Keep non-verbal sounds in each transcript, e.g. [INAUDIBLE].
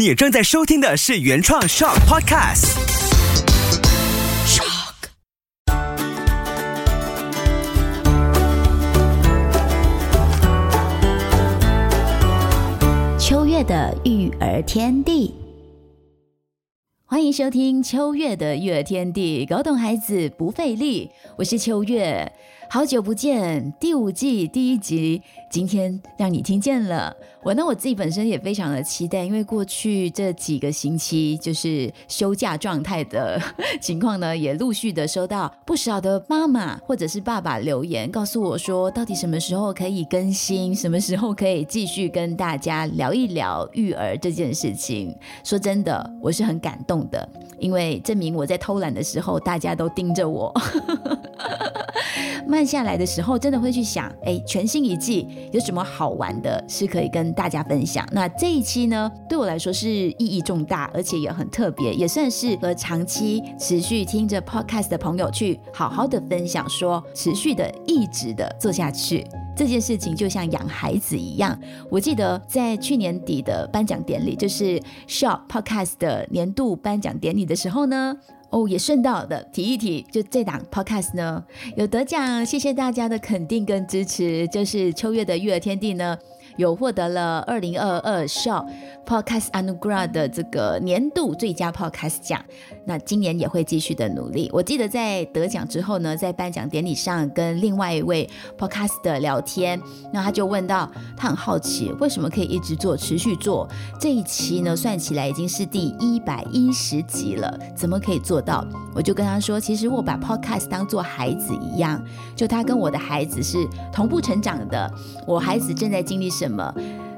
你正在收听的是原创 Shock Podcast。Shock。秋月的育儿天地，欢迎收听秋月的育儿天地，搞懂孩子不费力。我是秋月。好久不见，第五季第一集，今天让你听见了。我呢，我自己本身也非常的期待，因为过去这几个星期就是休假状态的情况呢，也陆续的收到不少的妈妈或者是爸爸留言，告诉我说，到底什么时候可以更新，什么时候可以继续跟大家聊一聊育儿这件事情。说真的，我是很感动的，因为证明我在偷懒的时候，大家都盯着我。慢下来的时候，真的会去想，哎，全新一季有什么好玩的，是可以跟大家分享。那这一期呢，对我来说是意义重大，而且也很特别，也算是和长期持续听着 podcast 的朋友去好好的分享，说持续的、一直的做下去这件事情，就像养孩子一样。我记得在去年底的颁奖典礼，就是 Shop Podcast 的年度颁奖典礼的时候呢。哦，也顺道的提一提，就这档 podcast 呢有得奖，谢谢大家的肯定跟支持。就是秋月的育儿天地呢。有获得了二零二二 Show Podcast Anugra 的这个年度最佳 Podcast 奖，那今年也会继续的努力。我记得在得奖之后呢，在颁奖典礼上跟另外一位 Podcast 的聊天，那他就问到，他很好奇为什么可以一直做、持续做这一期呢？算起来已经是第一百一十集了，怎么可以做到？我就跟他说，其实我把 Podcast 当做孩子一样，就他跟我的孩子是同步成长的，我孩子正在经历什么，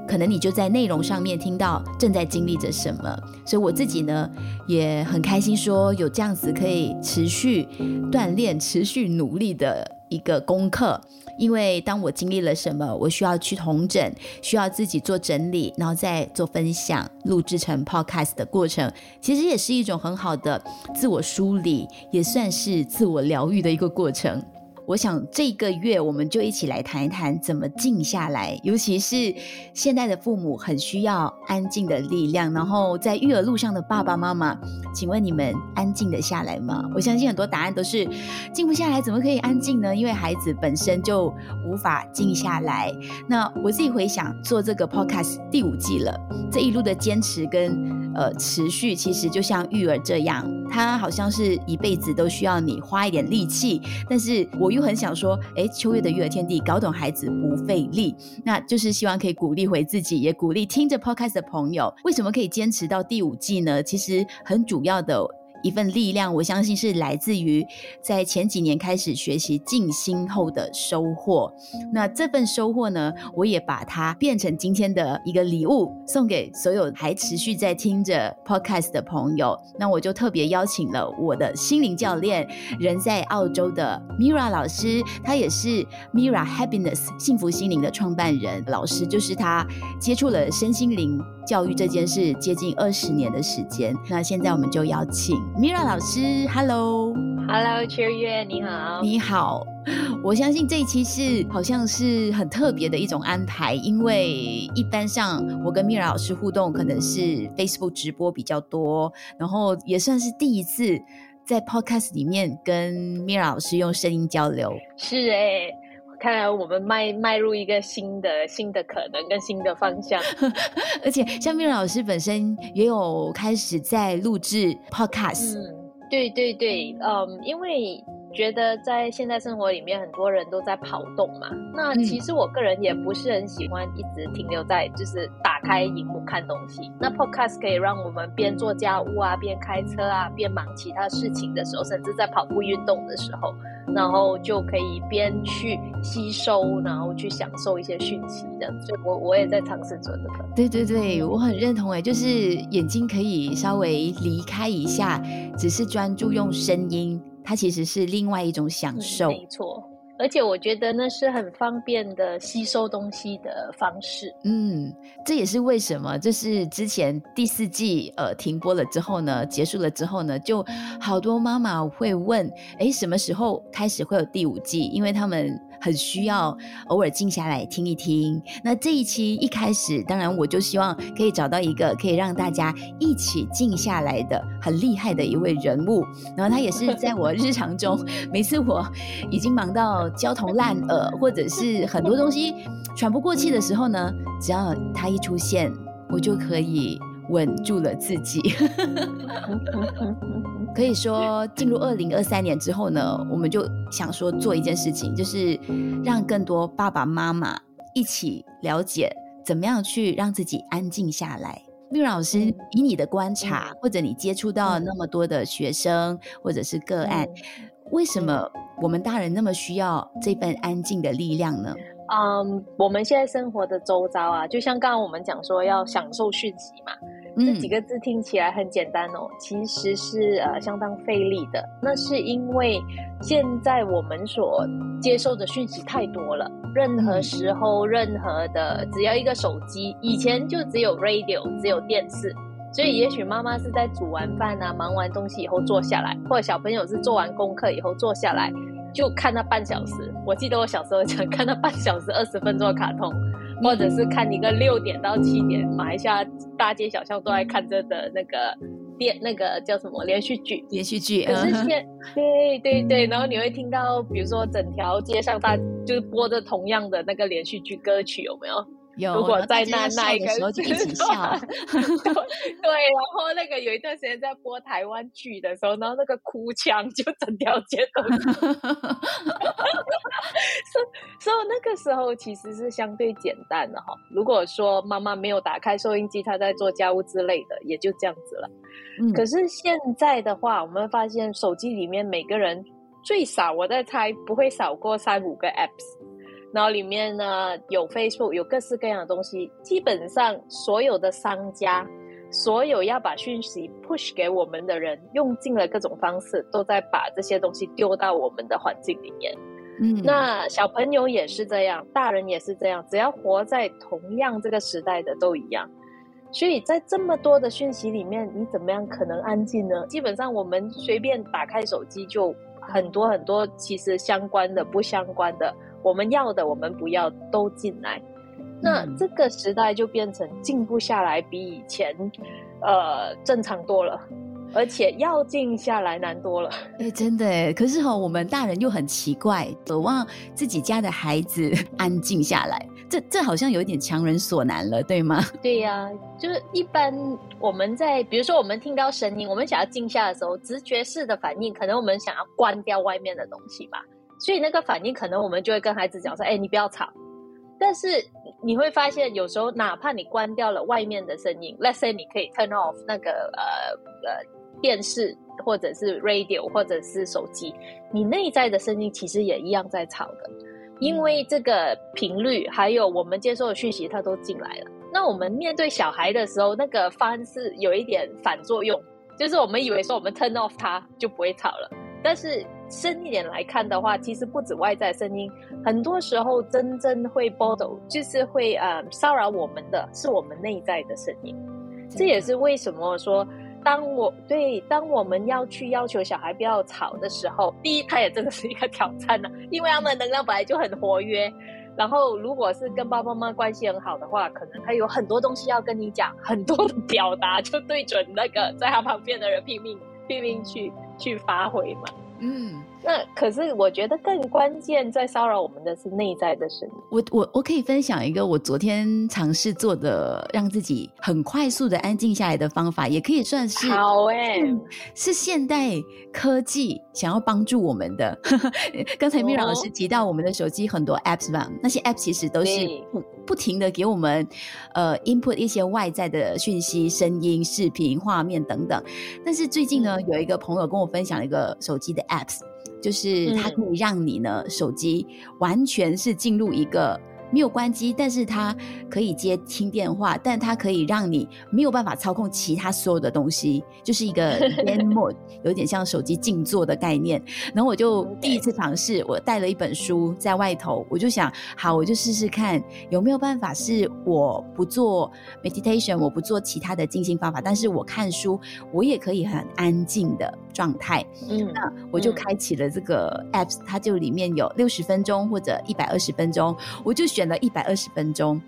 可能你就在内容上面听到正在经历着什么，所以我自己呢也很开心，说有这样子可以持续锻炼、持续努力的一个功课。因为当我经历了什么，我需要去同整，需要自己做整理，然后再做分享、录制成 podcast 的过程，其实也是一种很好的自我梳理，也算是自我疗愈的一个过程。我想这个月我们就一起来谈一谈怎么静下来，尤其是现代的父母很需要安静的力量。然后在育儿路上的爸爸妈妈，请问你们安静的下来吗？我相信很多答案都是静不下来。怎么可以安静呢？因为孩子本身就无法静下来。那我自己回想做这个 podcast 第五季了，这一路的坚持跟。呃，持续其实就像育儿这样，它好像是一辈子都需要你花一点力气。但是我又很想说，哎，秋月的育儿天地，搞懂孩子不费力，那就是希望可以鼓励回自己，也鼓励听着 podcast 的朋友。为什么可以坚持到第五季呢？其实很主要的。一份力量，我相信是来自于在前几年开始学习静心后的收获。那这份收获呢，我也把它变成今天的一个礼物，送给所有还持续在听着 podcast 的朋友。那我就特别邀请了我的心灵教练，人在澳洲的 Mira 老师，他也是 Mira Happiness 幸福心灵的创办人。老师就是他接触了身心灵教育这件事接近二十年的时间。那现在我们就邀请。Mira 老师，Hello，Hello，秋月，你好，你好。我相信这一期是好像是很特别的一种安排，因为一般上我跟 Mira 老师互动可能是 Facebook 直播比较多，然后也算是第一次在 Podcast 里面跟 Mira 老师用声音交流。是哎，看来我们迈迈入一个新的新的可能跟新的方向。[LAUGHS] 而且像 Mira 老师本身也有开始在录制 Podcast。嗯，对对对，嗯，因为。觉得在现在生活里面，很多人都在跑动嘛。那其实我个人也不是很喜欢一直停留在就是打开荧幕看东西。那 Podcast 可以让我们边做家务啊，边开车啊，边忙其他事情的时候，甚至在跑步运动的时候，然后就可以边去吸收，然后去享受一些讯息的。所以我我也在尝试做这个。对对对，我很认同哎，就是眼睛可以稍微离开一下，只是专注用声音。它其实是另外一种享受，没错。而且我觉得那是很方便的吸收东西的方式。嗯，这也是为什么，就是之前第四季呃停播了之后呢，结束了之后呢，就好多妈妈会问，哎，什么时候开始会有第五季？因为他们。很需要偶尔静下来听一听。那这一期一开始，当然我就希望可以找到一个可以让大家一起静下来的很厉害的一位人物。然后他也是在我日常中，每次我已经忙到焦头烂额，或者是很多东西喘不过气的时候呢，只要他一出现，我就可以稳住了自己。可以说，进入二零二三年之后呢，我们就想说做一件事情，就是让更多爸爸妈妈一起了解怎么样去让自己安静下来。绿老师，以你的观察，或者你接触到那么多的学生或者是个案，为什么我们大人那么需要这份安静的力量呢？嗯，我们现在生活的周遭啊，就像刚刚我们讲说要享受讯息嘛。这几个字听起来很简单哦，其实是呃相当费力的。那是因为现在我们所接受的讯息太多了，任何时候、任何的，只要一个手机，以前就只有 radio，只有电视，所以也许妈妈是在煮完饭啊、忙完东西以后坐下来，或者小朋友是做完功课以后坐下来就看那半小时。我记得我小时候想看那半小时二十分钟的卡通。或者是看一个六点到七点，马来西亚大街小巷都在看着的那个电，那个叫什么连续剧？连续剧。可是现，对对对，然后你会听到，比如说整条街上大就是播着同样的那个连续剧歌曲，有没有？有，如果在那那一个时候就一起笑，[LAUGHS] 对，然后那个有一段时间在播台湾剧的时候，然后那个哭腔就整条街都是，[LAUGHS] 所所以那个时候其实是相对简单的哈。如果说妈妈没有打开收音机，她在做家务之类的，也就这样子了。嗯，可是现在的话，我们发现手机里面每个人最少，我在猜不会少过三五个 apps。然后里面呢有 Facebook，有各式各样的东西。基本上所有的商家，所有要把讯息 push 给我们的人，用尽了各种方式，都在把这些东西丢到我们的环境里面。嗯，那小朋友也是这样，大人也是这样，只要活在同样这个时代的都一样。所以在这么多的讯息里面，你怎么样可能安静呢？基本上我们随便打开手机，就很多很多，其实相关的、不相关的。我们要的，我们不要都进来，那这个时代就变成静不下来，比以前，呃，正常多了，而且要静下来难多了。哎，真的哎，可是哈，我们大人又很奇怪，渴望自己家的孩子 [LAUGHS] 安静下来，这这好像有一点强人所难了，对吗？[LAUGHS] 对呀，就是一般我们在，比如说我们听到声音，我们想要静下的时候，直觉式的反应，可能我们想要关掉外面的东西吧。所以那个反应，可能我们就会跟孩子讲说：“哎，你不要吵。”但是你会发现，有时候哪怕你关掉了外面的声音，Let's say 你可以 turn off 那个呃呃电视或者是 radio 或者是手机，你内在的声音其实也一样在吵的，因为这个频率还有我们接受的讯息，它都进来了。那我们面对小孩的时候，那个方式有一点反作用，就是我们以为说我们 turn off 它就不会吵了，但是。深一点来看的话，其实不止外在声音，很多时候真正会波动，就是会呃骚扰我们的是我们内在的声音。这也是为什么说，当我对当我们要去要求小孩不要吵的时候，第一，他也真的是一个挑战呢，因为他们能量本来就很活跃。然后，如果是跟爸爸妈妈关系很好的话，可能他有很多东西要跟你讲，很多的表达就对准那个在他旁边的人拼命拼命去去发挥嘛。嗯，那可是我觉得更关键在骚扰我们的是内在的声音。我我我可以分享一个我昨天尝试做的让自己很快速的安静下来的方法，也可以算是好哎，是现代科技想要帮助我们的。[LAUGHS] 刚才米老师提到我们的手机很多 apps 吧，那些 app 其实都是不不停的给我们呃 input 一些外在的讯息、声音、视频、画面等等。但是最近呢，有一个朋友跟我分享一个手机的。apps 就是它可以让你呢手机完全是进入一个没有关机，但是它可以接听电话，但它可以让你没有办法操控其他所有的东西，就是一个 [LAUGHS] mode，有点像手机静坐的概念。然后我就第一次尝试，我带了一本书在外头，我就想，好，我就试试看有没有办法是我不做 meditation，我不做其他的静心方法，但是我看书，我也可以很安静的状态。嗯，那我就开启了这个 apps，它就里面有六十分钟或者一百二十分钟，我就选了一百二十分钟。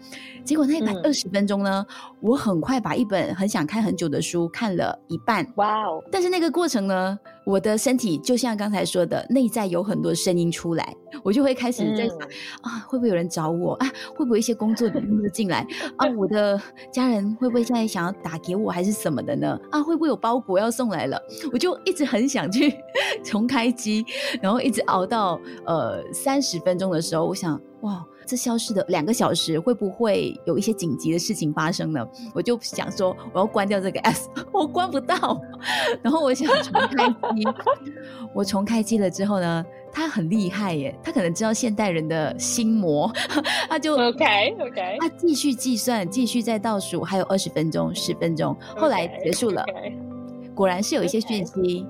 结果那一百二十分钟呢，我很快把一本很想看很久的书看了一半。哇哦！但是那个过程呢，我的身体就像刚才说的，内在有很多声音出来，我就会开始在想啊，会不会有人找我啊？会不会一些工作的音乐进来啊？我的家人会不会现在想要打给我还是什么的呢？啊，会不会有包裹要送来了？我就一直很想去 [LAUGHS] 重开机，然后一直熬到呃三十分钟的时候，我想哇。这消失的两个小时会不会有一些紧急的事情发生呢？我就想说我要关掉这个 S，[LAUGHS] 我关不到。然后我想重开机，我重开机了之后呢，他很厉害耶，他可能知道现代人的心魔，[LAUGHS] 他就 OK OK，他继续计算，继续在倒数，还有二十分钟、十分钟，后来结束了，果然是有一些讯息。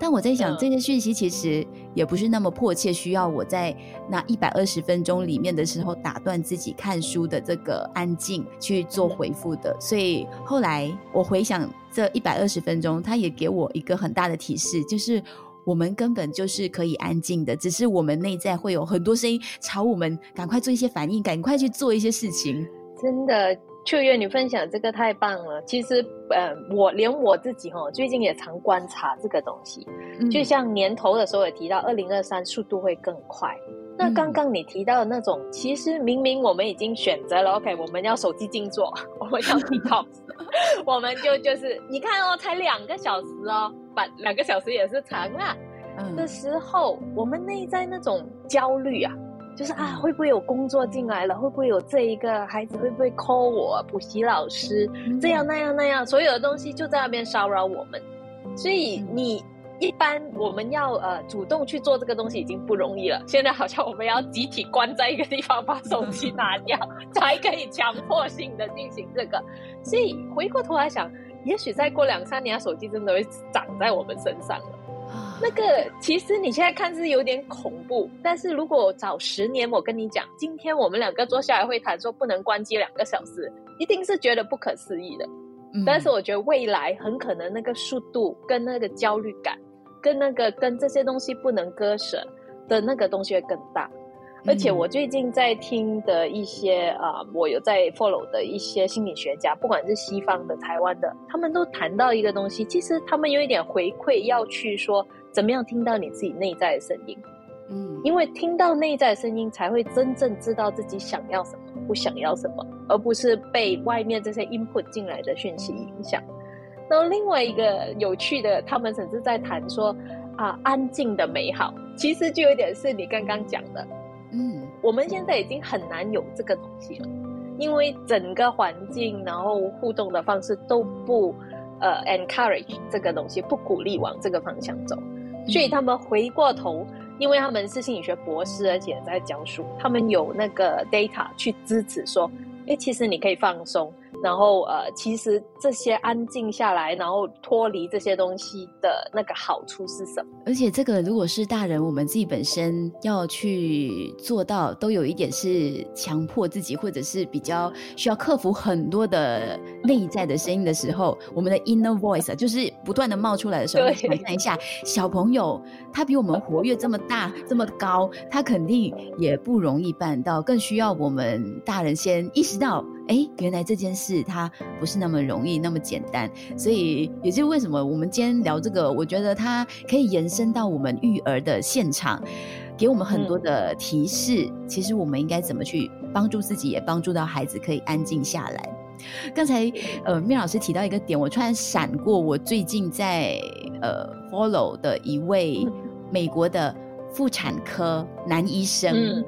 但我在想，这些讯息其实也不是那么迫切，需要我在那一百二十分钟里面的时候打断自己看书的这个安静去做回复的。所以后来我回想这一百二十分钟，他也给我一个很大的提示，就是我们根本就是可以安静的，只是我们内在会有很多声音朝我们赶快做一些反应，赶快去做一些事情。真的。秋月，你分享这个太棒了。其实，呃，我连我自己哈，最近也常观察这个东西。就像年头的时候也提到，二零二三速度会更快。那刚刚你提到的那种，其实明明我们已经选择了，OK，我们要手机静坐，[LAUGHS] 我们要 detox，[LAUGHS] 我们就就是你看哦，才两个小时哦，把两个小时也是长啊。的时候，我们内在那种焦虑啊。就是啊，会不会有工作进来了？会不会有这一个孩子？会不会 call 我补习老师？这样那样那样，所有的东西就在那边骚扰我们。所以你一般我们要呃主动去做这个东西已经不容易了。现在好像我们要集体关在一个地方，把手机拿掉，[LAUGHS] 才可以强迫性的进行这个。所以回过头来想，也许再过两三年，手机真的会长在我们身上了。那个其实你现在看是有点恐怖，但是如果早十年，我跟你讲，今天我们两个坐下来会谈说不能关机两个小时，一定是觉得不可思议的。但是我觉得未来很可能那个速度跟那个焦虑感，跟那个跟这些东西不能割舍的那个东西会更大。而且我最近在听的一些啊，我有在 follow 的一些心理学家，不管是西方的、台湾的，他们都谈到一个东西，其实他们有一点回馈，要去说怎么样听到你自己内在的声音。嗯，因为听到内在的声音，才会真正知道自己想要什么，不想要什么，而不是被外面这些 input 进来的讯息影响。然后另外一个有趣的，他们甚至在谈说啊，安静的美好，其实就有点是你刚刚讲的。嗯，我们现在已经很难有这个东西了，因为整个环境，然后互动的方式都不呃 encourage 这个东西，不鼓励往这个方向走。所以他们回过头，因为他们是心理学博士，而且在教书，他们有那个 data 去支持说，哎，其实你可以放松。然后呃，其实这些安静下来，然后脱离这些东西的那个好处是什么？而且这个如果是大人，我们自己本身要去做到，都有一点是强迫自己，或者是比较需要克服很多的内在的声音的时候，我们的 inner voice 就是不断的冒出来的时候，想象一下，小朋友他比我们活跃这么大这么高，他肯定也不容易办到，更需要我们大人先意识到。哎，原来这件事它不是那么容易，那么简单，所以也就是为什么我们今天聊这个，我觉得它可以延伸到我们育儿的现场，给我们很多的提示。其实我们应该怎么去帮助自己，也帮助到孩子可以安静下来。刚才呃，面老师提到一个点，我突然闪过，我最近在呃 follow 的一位美国的妇产科男医生，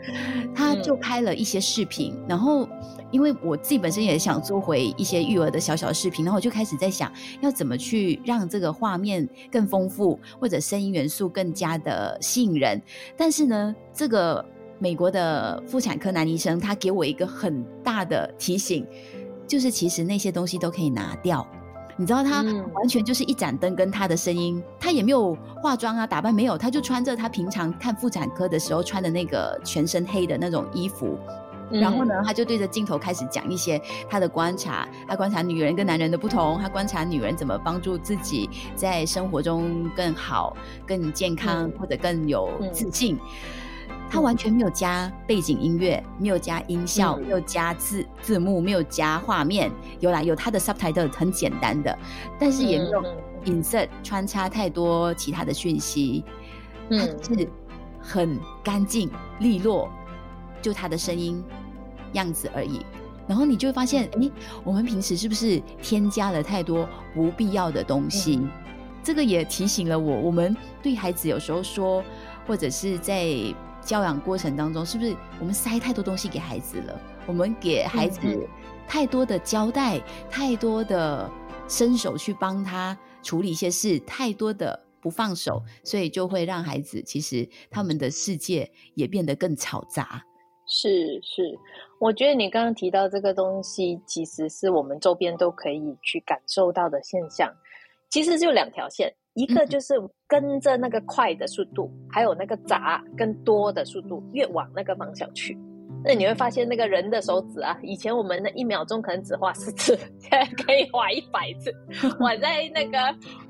他就拍了一些视频，然后。因为我自己本身也想做回一些育儿的小小视频，然后我就开始在想，要怎么去让这个画面更丰富，或者声音元素更加的吸引人。但是呢，这个美国的妇产科男医生，他给我一个很大的提醒，就是其实那些东西都可以拿掉。你知道他完全就是一盏灯跟他的声音，他也没有化妆啊打扮没有，他就穿着他平常看妇产科的时候穿的那个全身黑的那种衣服，然后呢，他就对着镜头开始讲一些他的观察，他观察女人跟男人的不同，他观察女人怎么帮助自己在生活中更好、更健康或者更有自信。他完全没有加背景音乐，没有加音效，没有加字字幕，没有加画面。有啦，有他的 subtitle 很简单的，但是也没有 insert 穿插太多其他的讯息。嗯，是很干净利落，就他的声音样子而已。然后你就会发现，哎，我们平时是不是添加了太多不必要的东西？这个也提醒了我，我们对孩子有时候说，或者是在。教养过程当中，是不是我们塞太多东西给孩子了？我们给孩子太多的交代，太多的伸手去帮他处理一些事，太多的不放手，所以就会让孩子其实他们的世界也变得更嘈杂。是是，我觉得你刚刚提到这个东西，其实是我们周边都可以去感受到的现象。其实就两条线。一个就是跟着那个快的速度，还有那个杂跟多的速度，越往那个方向去，那你会发现那个人的手指啊，以前我们那一秒钟可能只画十次，[LAUGHS] 现在可以画一百次。[LAUGHS] 我在那个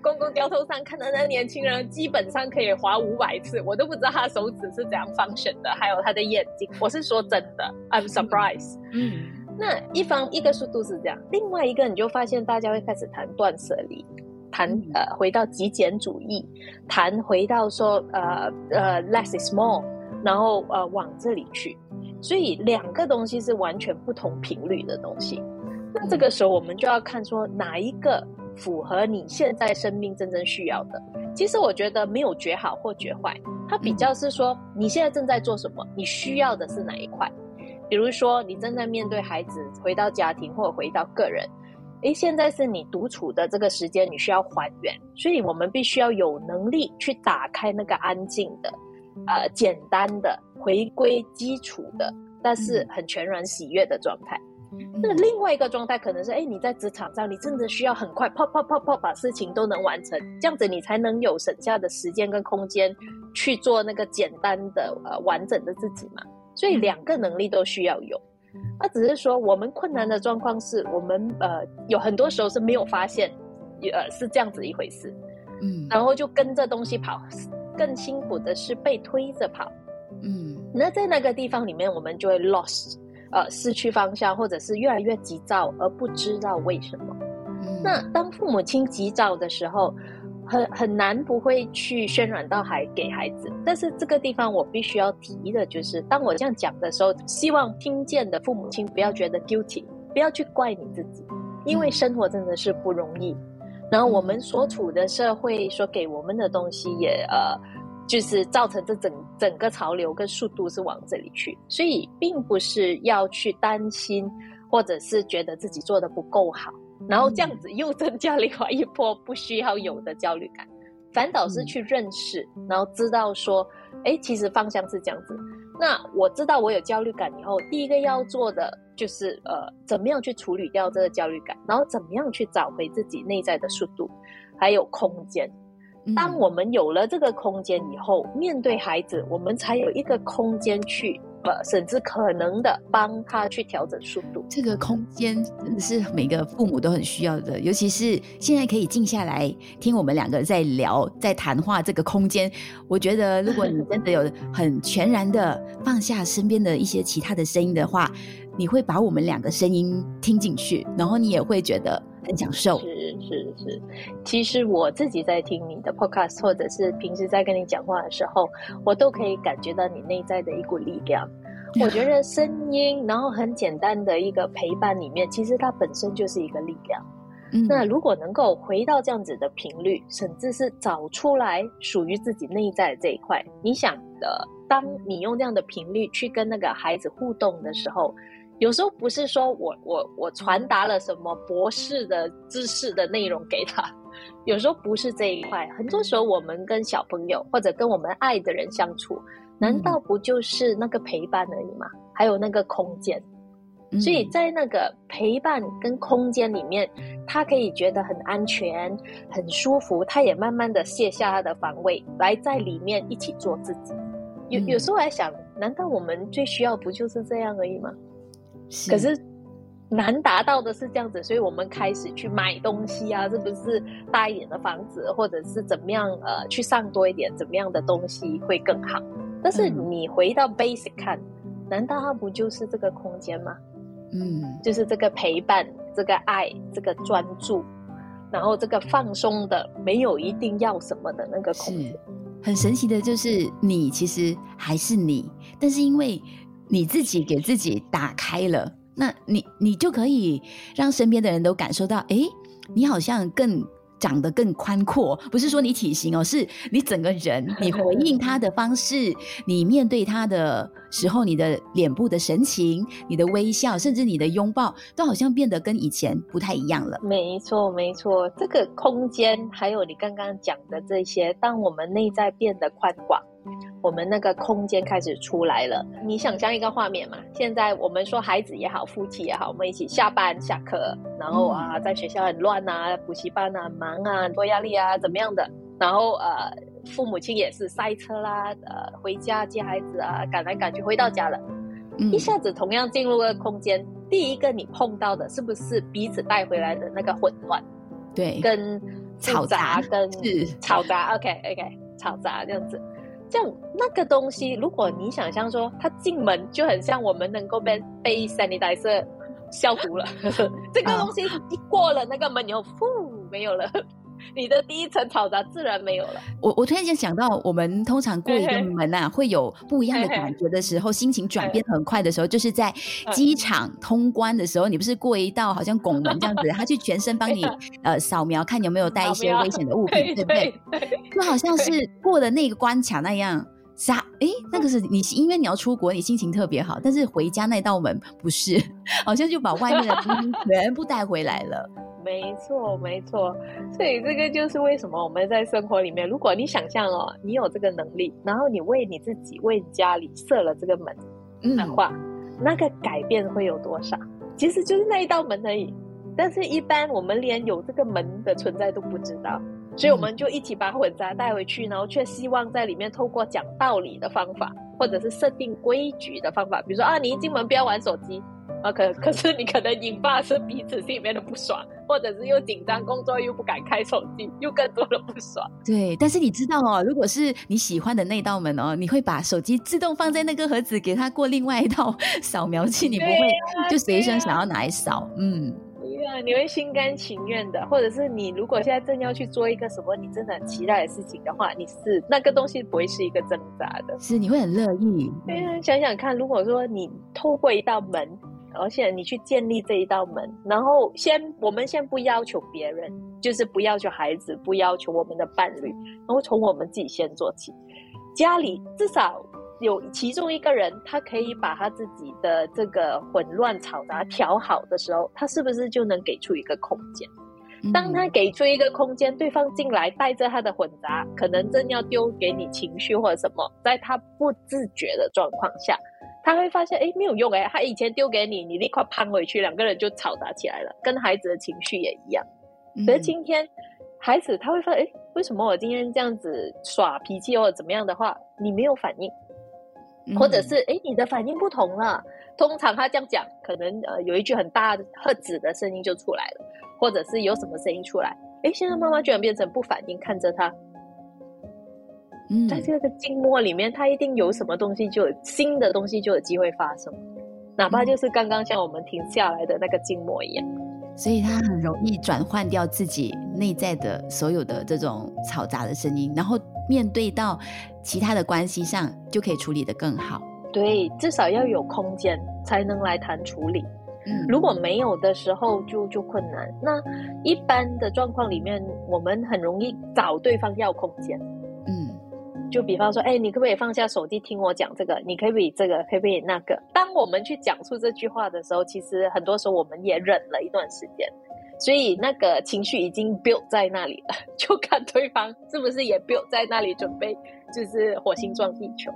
公共交通上看到那年轻人，基本上可以划五百次，我都不知道他手指是怎样方选的，还有他的眼睛。我是说真的，I'm surprised。嗯，那一方一个速度是这样，另外一个你就发现大家会开始谈断舍离。谈呃，回到极简主义，谈回到说呃呃，less is more，然后呃往这里去，所以两个东西是完全不同频率的东西。那这个时候我们就要看说哪一个符合你现在生命真正需要的。其实我觉得没有绝好或绝坏，它比较是说你现在正在做什么，你需要的是哪一块。比如说你正在面对孩子，回到家庭或者回到个人。诶，现在是你独处的这个时间，你需要还原，所以我们必须要有能力去打开那个安静的、呃简单的、回归基础的，但是很全然喜悦的状态。那另外一个状态可能是，哎，你在职场上，你真的需要很快，啪啪啪啪把事情都能完成，这样子你才能有省下的时间跟空间去做那个简单的、呃完整的自己嘛。所以两个能力都需要有。那只是说，我们困难的状况是我们呃有很多时候是没有发现，呃是这样子一回事，嗯，然后就跟着东西跑，更辛苦的是被推着跑，嗯，那在那个地方里面，我们就会 lost，呃失去方向，或者是越来越急躁而不知道为什么。那当父母亲急躁的时候。很很难不会去渲染到孩给孩子，但是这个地方我必须要提的就是，当我这样讲的时候，希望听见的父母亲不要觉得 guilty，不要去怪你自己，因为生活真的是不容易。然后我们所处的社会所给我们的东西也呃，就是造成这整整个潮流跟速度是往这里去，所以并不是要去担心，或者是觉得自己做的不够好。然后这样子又增加另外一波不需要有的焦虑感，[LAUGHS] 反倒是去认识，然后知道说，哎，其实方向是这样子。那我知道我有焦虑感以后，第一个要做的就是呃，怎么样去处理掉这个焦虑感，然后怎么样去找回自己内在的速度，还有空间。当我们有了这个空间以后，面对孩子，我们才有一个空间去。呃，甚至可能的帮他去调整速度，这个空间真的是每个父母都很需要的，尤其是现在可以静下来听我们两个在聊、在谈话。这个空间，我觉得如果你真的有很全然的放下身边的一些其他的声音的话，你会把我们两个声音听进去，然后你也会觉得很享受。是是是，其实我自己在听你的 podcast，或者是平时在跟你讲话的时候，我都可以感觉到你内在的一股力量。[LAUGHS] 我觉得声音，然后很简单的一个陪伴里面，其实它本身就是一个力量。那如果能够回到这样子的频率，甚至是找出来属于自己内在的这一块，你想的，当你用这样的频率去跟那个孩子互动的时候，有时候不是说我我我传达了什么博士的知识的内容给他，有时候不是这一块，很多时候我们跟小朋友或者跟我们爱的人相处。难道不就是那个陪伴而已吗？还有那个空间。所以在那个陪伴跟空间里面，他可以觉得很安全、很舒服。他也慢慢的卸下他的防卫，来在里面一起做自己。有有时候还想，难道我们最需要不就是这样而已吗？可是难达到的是这样子，所以我们开始去买东西啊，是不是大一点的房子，或者是怎么样？呃，去上多一点怎么样的东西会更好？但是你回到 basic 看，难道它不就是这个空间吗？嗯，就是这个陪伴，这个爱，这个专注，然后这个放松的，没有一定要什么的那个空间，很神奇的，就是你其实还是你，但是因为你自己给自己打开了，那你你就可以让身边的人都感受到，哎，你好像更。长得更宽阔，不是说你体型哦，是你整个人，你回应他的方式，你面对他的时候，你的脸部的神情，你的微笑，甚至你的拥抱，都好像变得跟以前不太一样了。没错，没错，这个空间，还有你刚刚讲的这些，当我们内在变得宽广。我们那个空间开始出来了。你想象一个画面嘛？现在我们说孩子也好，夫妻也好，我们一起下班下课，然后啊，在学校很乱啊，补习班啊，忙啊，多压力啊，怎么样的？然后呃，父母亲也是塞车啦，呃，回家接孩子啊，赶来赶去，回到家了，一下子同样进入了空间，第一个你碰到的是不是彼此带回来的那个混乱？对，跟嘈杂，跟嘈杂，OK OK，嘈杂这样子。这样那个东西，如果你想象说，它进门就很像我们能够被被 sanitizer 消毒了，[LAUGHS] 这个东西一过了那个门以后，呼，没有了。你的第一层嘈杂自然没有了。我我突然间想到，我们通常过一个门啊，会有不一样的感觉的时候，心情转变很快的时候，就是在机场通关的时候，你不是过一道好像拱门这样子，他去全身帮你 [LAUGHS] 呃扫描，看有没有带一些危险的物品，对不对？就好像是过的那个关卡那样。是啊，哎，那个是你，因为你要出国，你心情特别好，但是回家那道门不是，[LAUGHS] 好像就把外面的东西全部带回来了。没错，没错，所以这个就是为什么我们在生活里面，如果你想象哦，你有这个能力，然后你为你自己、为家里设了这个门的话，那个改变会有多少？其实就是那一道门而已。但是，一般我们连有这个门的存在都不知道，所以我们就一起把混杂带回去，然后却希望在里面透过讲道理的方法，或者是设定规矩的方法，比如说啊，你一进门不要玩手机。啊，可可是你可能引发是彼此心里面的不爽，或者是又紧张工作又不敢开手机，又更多的不爽。对，但是你知道哦，如果是你喜欢的那道门哦，你会把手机自动放在那个盒子，给它过另外一道扫描器，你不会就随身想要拿来扫。嗯，对啊，你会心甘情愿的，或者是你如果现在正要去做一个什么你真的很期待的事情的话，你是那个东西不会是一个挣扎的，是你会很乐意。对啊，想想看，如果说你透过一道门。而且你去建立这一道门，然后先我们先不要求别人，就是不要求孩子，不要求我们的伴侣，然后从我们自己先做起。家里至少有其中一个人，他可以把他自己的这个混乱嘈杂调好的时候，他是不是就能给出一个空间？当他给出一个空间，对方进来带着他的混杂，可能正要丢给你情绪或者什么，在他不自觉的状况下。他会发现，哎，没有用哎，他以前丢给你，你立刻攀回去，两个人就吵打起来了，跟孩子的情绪也一样。可是今天，孩子他会发现，哎，为什么我今天这样子耍脾气或者怎么样的话，你没有反应，或者是哎，你的反应不同了。通常他这样讲，可能呃有一句很大的喝止的声音就出来了，或者是有什么声音出来，哎，现在妈妈居然变成不反应，看着他。在这个静默里面，它一定有什么东西，就有新的东西就有机会发生，哪怕就是刚刚像我们停下来的那个静默一样。所以它很容易转换掉自己内在的所有的这种嘈杂的声音，然后面对到其他的关系上，就可以处理的更好。对，至少要有空间才能来谈处理。嗯，如果没有的时候，就就困难。那一般的状况里面，我们很容易找对方要空间。就比方说，哎，你可不可以放下手机听我讲这个？你可不可以这个？可不可以那个？当我们去讲出这句话的时候，其实很多时候我们也忍了一段时间，所以那个情绪已经 build 在那里了，[LAUGHS] 就看对方是不是也 build 在那里，准备就是火星撞地球。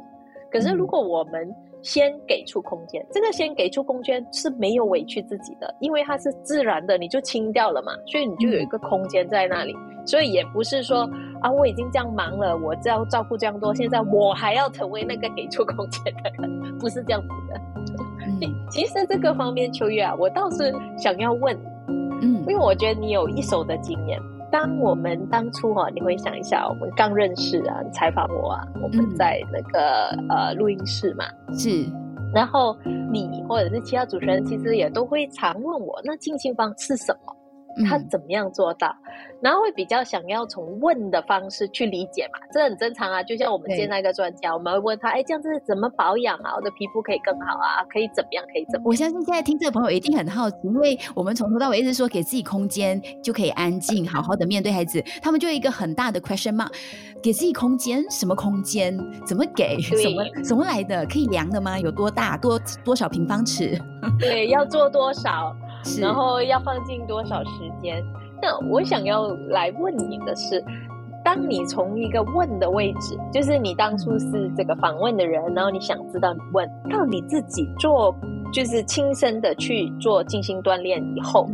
可是如果我们先给出空间，这个先给出空间是没有委屈自己的，因为它是自然的，你就清掉了嘛，所以你就有一个空间在那里。所以也不是说啊，我已经这样忙了，我就要照顾这样多，现在我还要成为那个给出空间的人，[LAUGHS] 不是这样子的。其实这个方面，秋月啊，我倒是想要问，嗯，因为我觉得你有一手的经验。当我们当初哈，你会想一下，我们刚认识啊，采访我啊，我们在那个呃录音室嘛，是，然后你或者是其他主持人，其实也都会常问我，那静心方是什么？他怎么样做到？然后会比较想要从问的方式去理解嘛，这很正常啊。就像我们见那个专家，我们会问他：哎，这样子怎么保养啊？我的皮肤可以更好啊？可以怎么样？可以怎么？我相信现在听这个朋友一定很好奇，因为我们从头到尾一直说给自己空间就可以安静，好好的面对孩子。他们就一个很大的 question mark：给自己空间，什么空间？怎么给？什么什么来的？可以量的吗？有多大？多多少平方尺？[LAUGHS] 对，要做多少？然后要放进多少时间？那我想要来问你的是，当你从一个问的位置，就是你当初是这个访问的人，然后你想知道你问到你自己做，就是亲身的去做静心锻炼以后，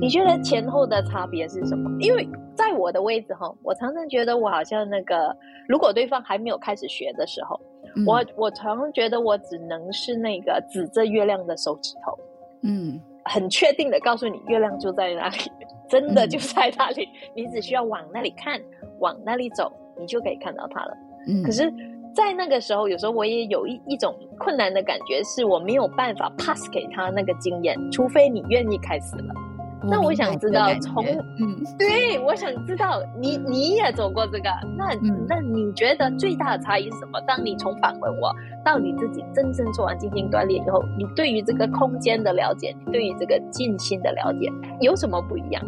你觉得前后的差别是什么？因为在我的位置哈，我常常觉得我好像那个，如果对方还没有开始学的时候，我我常常觉得我只能是那个指着月亮的手指头，嗯。很确定的告诉你，月亮就在那里，[LAUGHS] 真的就在那里。你只需要往那里看，往那里走，你就可以看到它了。嗯，可是，在那个时候，有时候我也有一一种困难的感觉，是我没有办法 pass 给他那个经验，除非你愿意开始了。那我想知道，从嗯，对，我想知道你你也走过这个，那那你觉得最大的差异是什么？当你从访问我到你自己真正做完静心锻炼以后，你对于这个空间的了解，你对于这个静心的了解有什么不一样？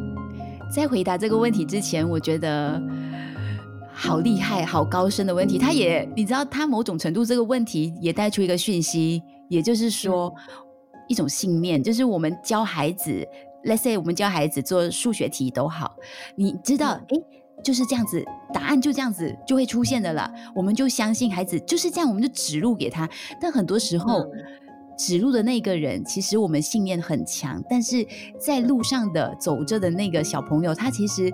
在回答这个问题之前，我觉得好厉害、好高深的问题。他也你知道，他某种程度这个问题也带出一个讯息，也就是说一种信念，就是我们教孩子。Let's say 我们教孩子做数学题都好，你知道，哎，就是这样子，答案就这样子就会出现的了。我们就相信孩子就是这样，我们就指路给他。但很多时候，指路的那个人其实我们信念很强，但是在路上的走着的那个小朋友，他其实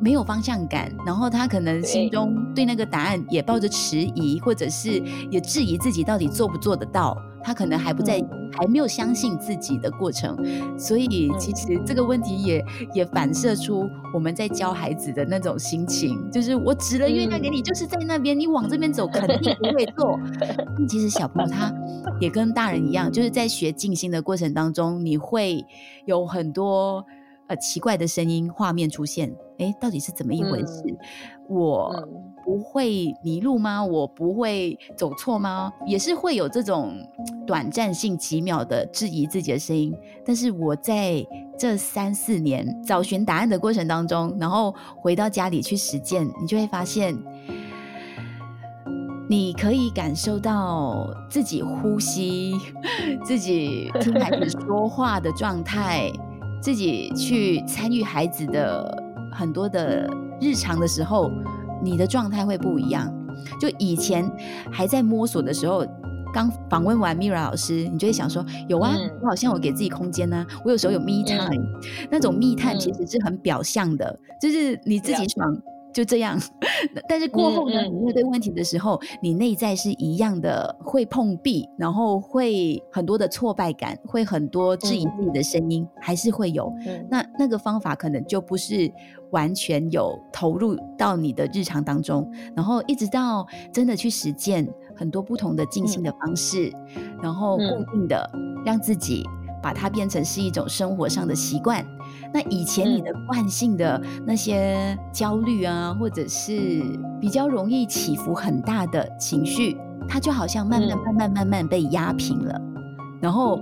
没有方向感，然后他可能心中对那个答案也抱着迟疑，或者是也质疑自己到底做不做得到。他可能还不在，还没有相信自己的过程，所以其实这个问题也也反射出我们在教孩子的那种心情，就是我指了月亮给你，就是在那边，你往这边走肯定不会错。[LAUGHS] 其实小朋友他也跟大人一样，就是在学静心的过程当中，你会有很多呃。奇怪的声音画面出现，哎，到底是怎么一回事？我不会迷路吗？我不会走错吗？也是会有这种短暂性几秒的质疑自己的声音。但是我在这三四年找寻答案的过程当中，然后回到家里去实践，你就会发现，你可以感受到自己呼吸、[LAUGHS] 自己听孩子说话的状态。自己去参与孩子的很多的日常的时候，你的状态会不一样。就以前还在摸索的时候，刚访问完 Mira 老师，你就会想说：有啊，我好像有给自己空间呢。我有时候有 me time，那种 me time 其实是很表象的，就是你自己爽。就这样，[LAUGHS] 但是过后呢？你面对问题的时候，你内在是一样的，会碰壁，然后会很多的挫败感，会很多质疑自己的声音，还是会有。那那个方法可能就不是完全有投入到你的日常当中，然后一直到真的去实践很多不同的静心的方式，然后固定的让自己把它变成是一种生活上的习惯。那以前你的惯性的那些焦虑啊，或者是比较容易起伏很大的情绪，它就好像慢慢慢慢慢慢被压平了，然后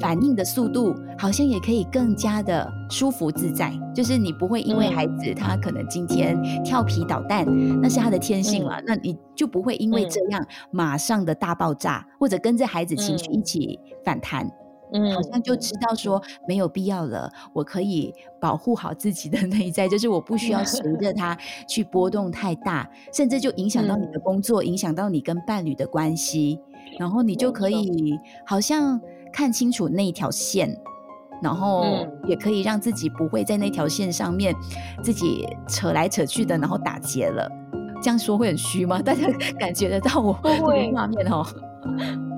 反应的速度好像也可以更加的舒服自在，就是你不会因为孩子他可能今天调皮捣蛋，那是他的天性了，那你就不会因为这样马上的大爆炸，或者跟着孩子情绪一起反弹。好像就知道说没有必要了，我可以保护好自己的内在，就是我不需要随着它去波动太大，甚至就影响到你的工作，影响到你跟伴侣的关系，然后你就可以好像看清楚那一条线，然后也可以让自己不会在那条线上面自己扯来扯去的，然后打结了。这样说会很虚吗？[LAUGHS] 大家感觉得到我这个画面哦？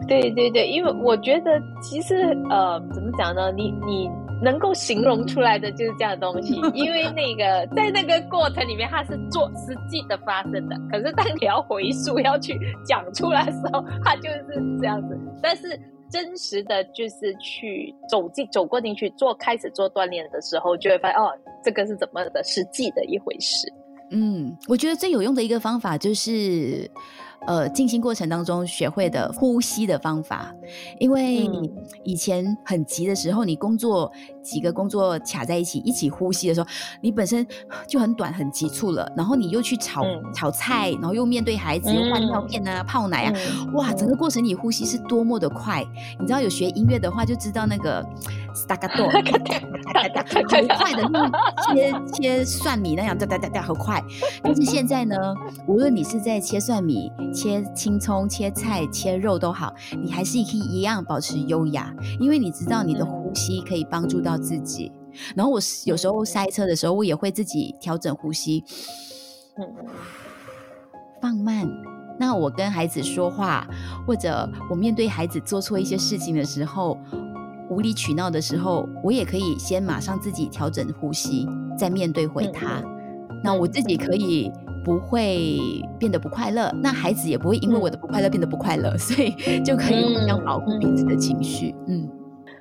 对对对，因为我觉得其实呃，怎么讲呢？你你能够形容出来的就是这样的东西，[LAUGHS] 因为那个在那个过程里面，它是做实际的发生的。可是当你要回溯要去讲出来的时候，它就是这样子。但是真实的就是去走进走过进去做开始做锻炼的时候，就会发现哦，这个是怎么的实际的一回事。嗯，我觉得最有用的一个方法就是，呃，静心过程当中学会的呼吸的方法，因为你以前很急的时候，你工作。几个工作卡在一起，一起呼吸的时候，你本身就很短、很急促了。然后你又去炒炒菜，然后又面对孩子，又换尿片啊、泡奶啊，哇，整个过程你呼吸是多么的快。你知道有学音乐的话，就知道那个 staccato，[LAUGHS] 很快的，切切蒜米那样，哒哒哒哒，很快。但是现在呢，无论你是在切蒜米、切青葱、切菜、切肉都好，你还是可以一样保持优雅，因为你知道你的呼吸可以帮助到。自己，然后我有时候塞车的时候，我也会自己调整呼吸，放慢。那我跟孩子说话，或者我面对孩子做错一些事情的时候，无理取闹的时候，我也可以先马上自己调整呼吸，再面对回他。那我自己可以不会变得不快乐，那孩子也不会因为我的不快乐变得不快乐，所以就可以互相保护彼此的情绪。嗯。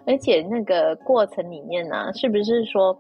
而且那个过程里面呢，是不是说，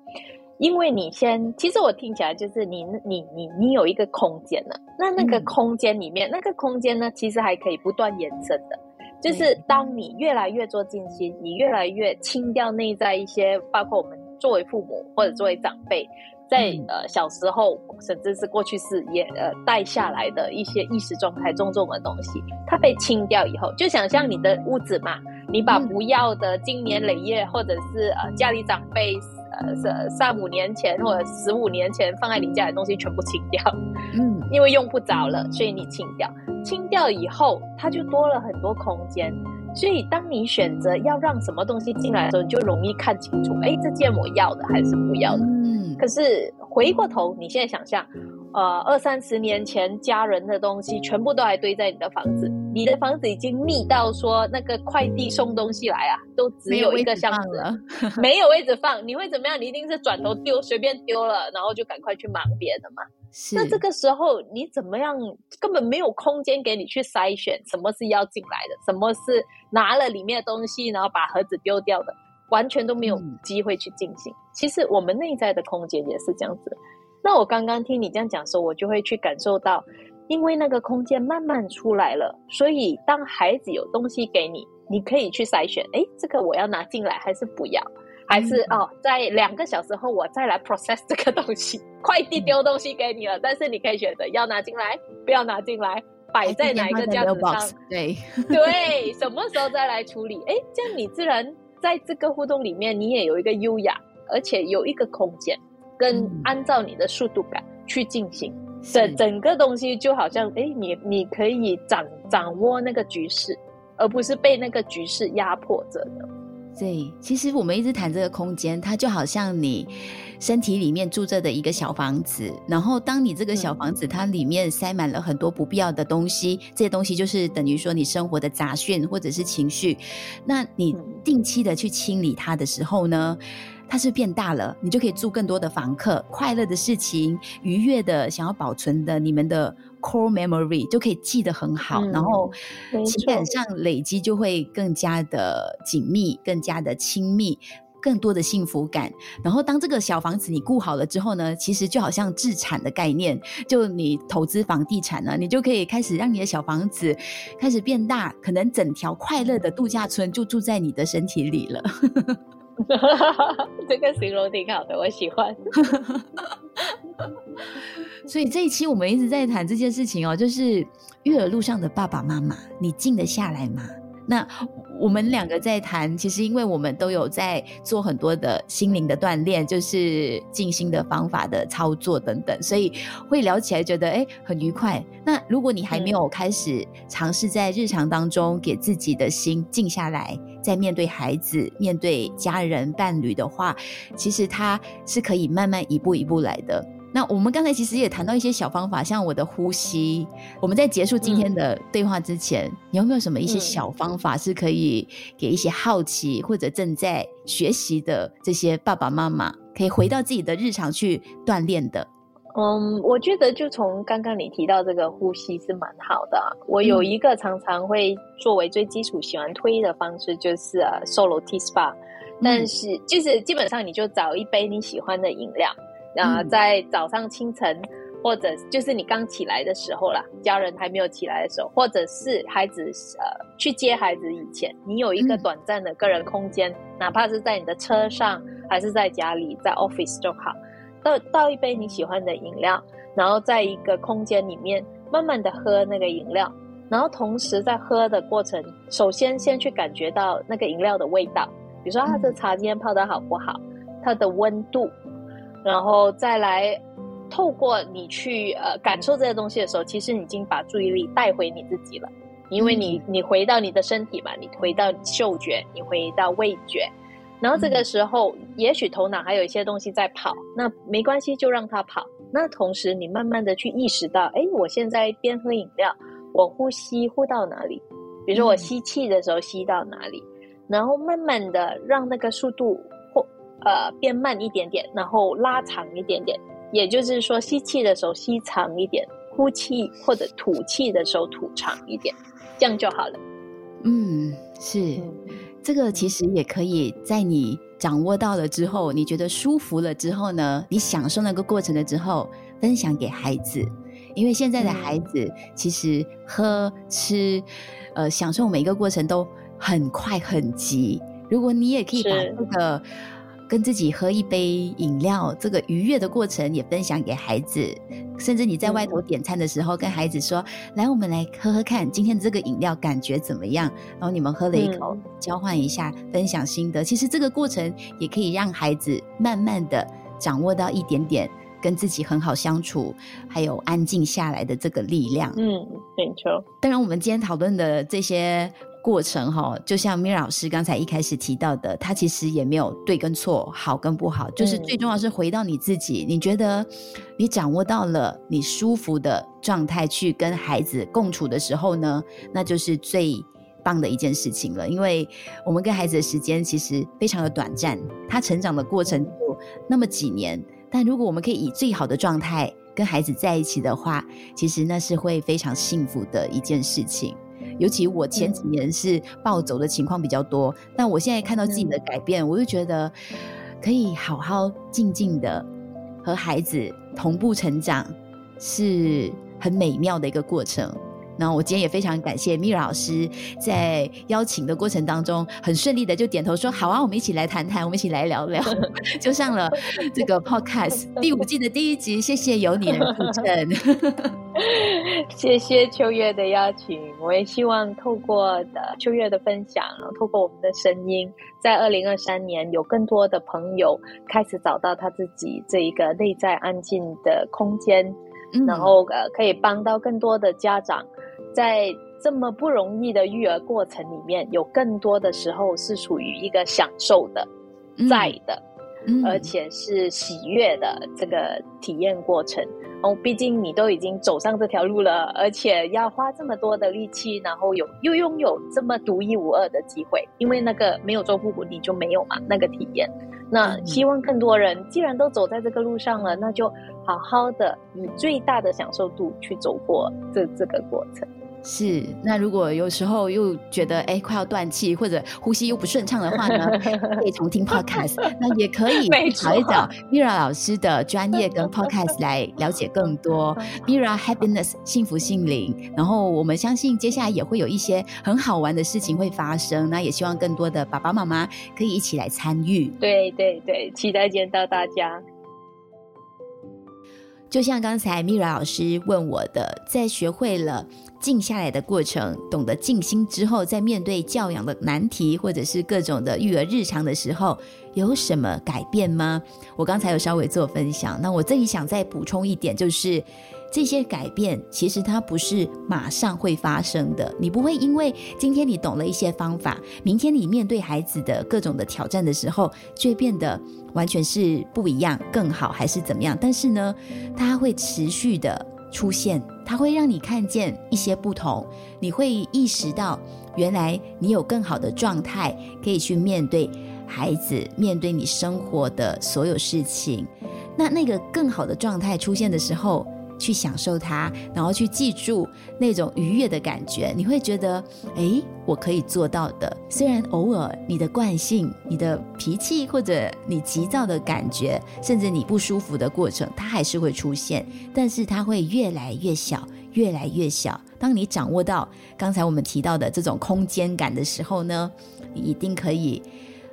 因为你先，其实我听起来就是你你你你有一个空间了，那那个空间里面，那个空间呢，其实还可以不断延伸的。就是当你越来越做静心，你越来越清掉内在一些，包括我们作为父母或者作为长辈，在呃小时候甚至是过去式也呃带下来的一些意识状态种种的东西，它被清掉以后，就想象你的屋子嘛。你把不要的经年累月，或者是呃家里长辈呃三三五年前或者十五年前放在你家的东西全部清掉，嗯，[LAUGHS] 因为用不着了，所以你清掉。清掉以后，它就多了很多空间。所以当你选择要让什么东西进来的时候，你就容易看清楚，哎，这件我要的还是不要的。嗯，可是回过头，你现在想象。呃，二三十年前家人的东西全部都还堆在你的房子，你的房子已经密到说那个快递送东西来啊，都只有一个箱子了，[LAUGHS] 没有位置放，你会怎么样？你一定是转头丢，随便丢了，然后就赶快去忙别的嘛。那这个时候你怎么样？根本没有空间给你去筛选什么是要进来的，什么是拿了里面的东西，然后把盒子丢掉的，完全都没有机会去进行。其实我们内在的空间也是这样子。那我刚刚听你这样讲说，我就会去感受到，因为那个空间慢慢出来了，所以当孩子有东西给你，你可以去筛选，诶，这个我要拿进来还是不要？还是哦，在两个小时后我再来 process 这个东西。快递丢东西给你了，但是你可以选择要拿进来，不要拿进来，摆在哪一个架子上？对对，什么时候再来处理？哎，这样你自然在这个互动里面，你也有一个优雅，而且有一个空间。跟按照你的速度感去进行，整整个东西就好像，哎，你你可以掌掌握那个局势，而不是被那个局势压迫着的。对，其实我们一直谈这个空间，它就好像你身体里面住着的一个小房子，然后当你这个小房子它里面塞满了很多不必要的东西，这些东西就是等于说你生活的杂讯或者是情绪，那你定期的去清理它的时候呢？它是变大了，你就可以住更多的房客，快乐的事情、愉悦的、想要保存的，你们的 core memory 就可以记得很好，然后情感上累积就会更加的紧密、更加的亲密、更多的幸福感。然后当这个小房子你顾好了之后呢，其实就好像自产的概念，就你投资房地产呢，你就可以开始让你的小房子开始变大，可能整条快乐的度假村就住在你的身体里了。[LAUGHS] 这个形容挺好的，我喜欢。[LAUGHS] 所以这一期我们一直在谈这件事情哦，就是育儿路上的爸爸妈妈，你静得下来吗？那我们两个在谈，其实因为我们都有在做很多的心灵的锻炼，就是静心的方法的操作等等，所以会聊起来觉得哎很愉快。那如果你还没有开始尝试在日常当中给自己的心静下来，在面对孩子、面对家人、伴侣的话，其实它是可以慢慢一步一步来的。那我们刚才其实也谈到一些小方法，像我的呼吸。我们在结束今天的对话之前，你有没有什么一些小方法是可以给一些好奇或者正在学习的这些爸爸妈妈，可以回到自己的日常去锻炼的？嗯，我觉得就从刚刚你提到这个呼吸是蛮好的。我有一个常常会作为最基础喜欢推的方式，就是呃 solo T spa，但是就是基本上你就找一杯你喜欢的饮料。啊，在早上清晨，或者就是你刚起来的时候啦，家人还没有起来的时候，或者是孩子呃去接孩子以前，你有一个短暂的个人空间，哪怕是在你的车上，还是在家里，在 office 就好，倒倒一杯你喜欢的饮料，然后在一个空间里面慢慢的喝那个饮料，然后同时在喝的过程，首先先去感觉到那个饮料的味道，比如说它的茶今天泡的好不好，它的温度。然后再来，透过你去呃感受这些东西的时候，其实已经把注意力带回你自己了，因为你你回到你的身体嘛，你回到嗅觉，你回到味觉，然后这个时候，也许头脑还有一些东西在跑，那没关系，就让它跑。那同时，你慢慢的去意识到，哎，我现在边喝饮料，我呼吸呼到哪里？比如说我吸气的时候吸到哪里？然后慢慢的让那个速度。呃，变慢一点点，然后拉长一点点，也就是说，吸气的时候吸长一点，呼气或者吐气的时候吐长一点，这样就好了。嗯，是，这个其实也可以在你掌握到了之后，你觉得舒服了之后呢，你享受那个过程了之后，分享给孩子，因为现在的孩子其实喝吃，呃，享受每一个过程都很快很急。如果你也可以把这个。跟自己喝一杯饮料，这个愉悦的过程也分享给孩子，甚至你在外头点餐的时候，跟孩子说：“来，我们来喝喝看，今天这个饮料感觉怎么样？”然后你们喝了一口，交换一下，分享心得。其实这个过程也可以让孩子慢慢的掌握到一点点跟自己很好相处，还有安静下来的这个力量。嗯，没错。当然，我们今天讨论的这些。过程哈，就像米老师刚才一开始提到的，他其实也没有对跟错，好跟不好，就是最重要是回到你自己。你觉得你掌握到了你舒服的状态去跟孩子共处的时候呢，那就是最棒的一件事情了。因为我们跟孩子的时间其实非常的短暂，他成长的过程就那么几年，但如果我们可以以最好的状态跟孩子在一起的话，其实那是会非常幸福的一件事情。尤其我前几年是暴走的情况比较多，但我现在看到自己的改变，我就觉得可以好好静静的和孩子同步成长，是很美妙的一个过程。那我今天也非常感谢米老师在邀请的过程当中，很顺利的就点头说好啊，我们一起来谈谈，我们一起来聊聊，[LAUGHS] 就上了这个 podcast [LAUGHS] 第五季的第一集。谢谢有你的助阵，[LAUGHS] 谢谢秋月的邀请。我也希望透过的秋月的分享，透过我们的声音，在二零二三年有更多的朋友开始找到他自己这一个内在安静的空间，然后呃可以帮到更多的家长。在这么不容易的育儿过程里面，有更多的时候是处于一个享受的、在的，而且是喜悦的这个体验过程。哦，毕竟你都已经走上这条路了，而且要花这么多的力气，然后有又拥有这么独一无二的机会，因为那个没有做父母，你就没有嘛那个体验。那希望更多人，既然都走在这个路上了，那就好好的以最大的享受度去走过这这个过程。是，那如果有时候又觉得哎快要断气或者呼吸又不顺畅的话呢，[LAUGHS] 可以重听 podcast，那也可以 [LAUGHS] 找一找 Mira 老师的专业跟 podcast 来了解更多 [LAUGHS] Mira Happiness 幸福心灵。然后我们相信接下来也会有一些很好玩的事情会发生，那也希望更多的爸爸妈妈可以一起来参与。对对对，期待见到大家。就像刚才 Mira 老师问我的，在学会了静下来的过程，懂得静心之后，在面对教养的难题或者是各种的育儿日常的时候，有什么改变吗？我刚才有稍微做分享，那我这里想再补充一点，就是。这些改变其实它不是马上会发生的，你不会因为今天你懂了一些方法，明天你面对孩子的各种的挑战的时候，就会变得完全是不一样、更好还是怎么样？但是呢，它会持续的出现，它会让你看见一些不同，你会意识到原来你有更好的状态可以去面对孩子，面对你生活的所有事情。那那个更好的状态出现的时候。去享受它，然后去记住那种愉悦的感觉，你会觉得，哎，我可以做到的。虽然偶尔你的惯性、你的脾气或者你急躁的感觉，甚至你不舒服的过程，它还是会出现，但是它会越来越小，越来越小。当你掌握到刚才我们提到的这种空间感的时候呢，你一定可以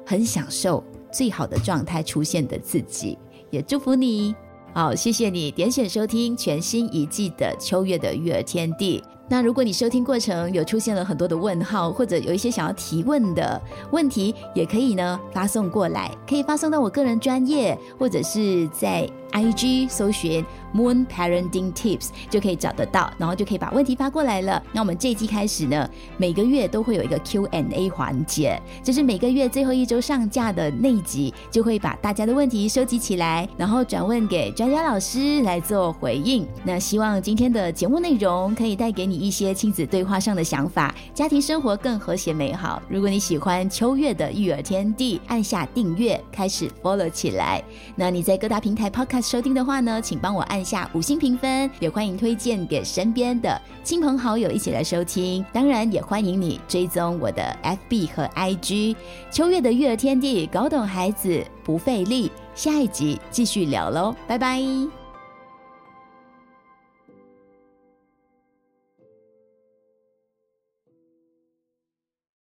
很享受最好的状态出现的自己。也祝福你。好，谢谢你点选收听全新一季的《秋月的育儿天地》。那如果你收听过程有出现了很多的问号，或者有一些想要提问的问题，也可以呢发送过来，可以发送到我个人专业，或者是在。I G 搜寻 Moon Parenting Tips 就可以找得到，然后就可以把问题发过来了。那我们这一季开始呢，每个月都会有一个 Q and A 环节，就是每个月最后一周上架的那一集，就会把大家的问题收集起来，然后转问给专家老师来做回应。那希望今天的节目内容可以带给你一些亲子对话上的想法，家庭生活更和谐美好。如果你喜欢秋月的育儿天地，按下订阅，开始 follow 起来。那你在各大平台 Podcast。收听的话呢，请帮我按下五星评分，也欢迎推荐给身边的亲朋好友一起来收听。当然，也欢迎你追踪我的 FB 和 IG。秋月的育儿天地，搞懂孩子不费力。下一集继续聊喽，拜拜。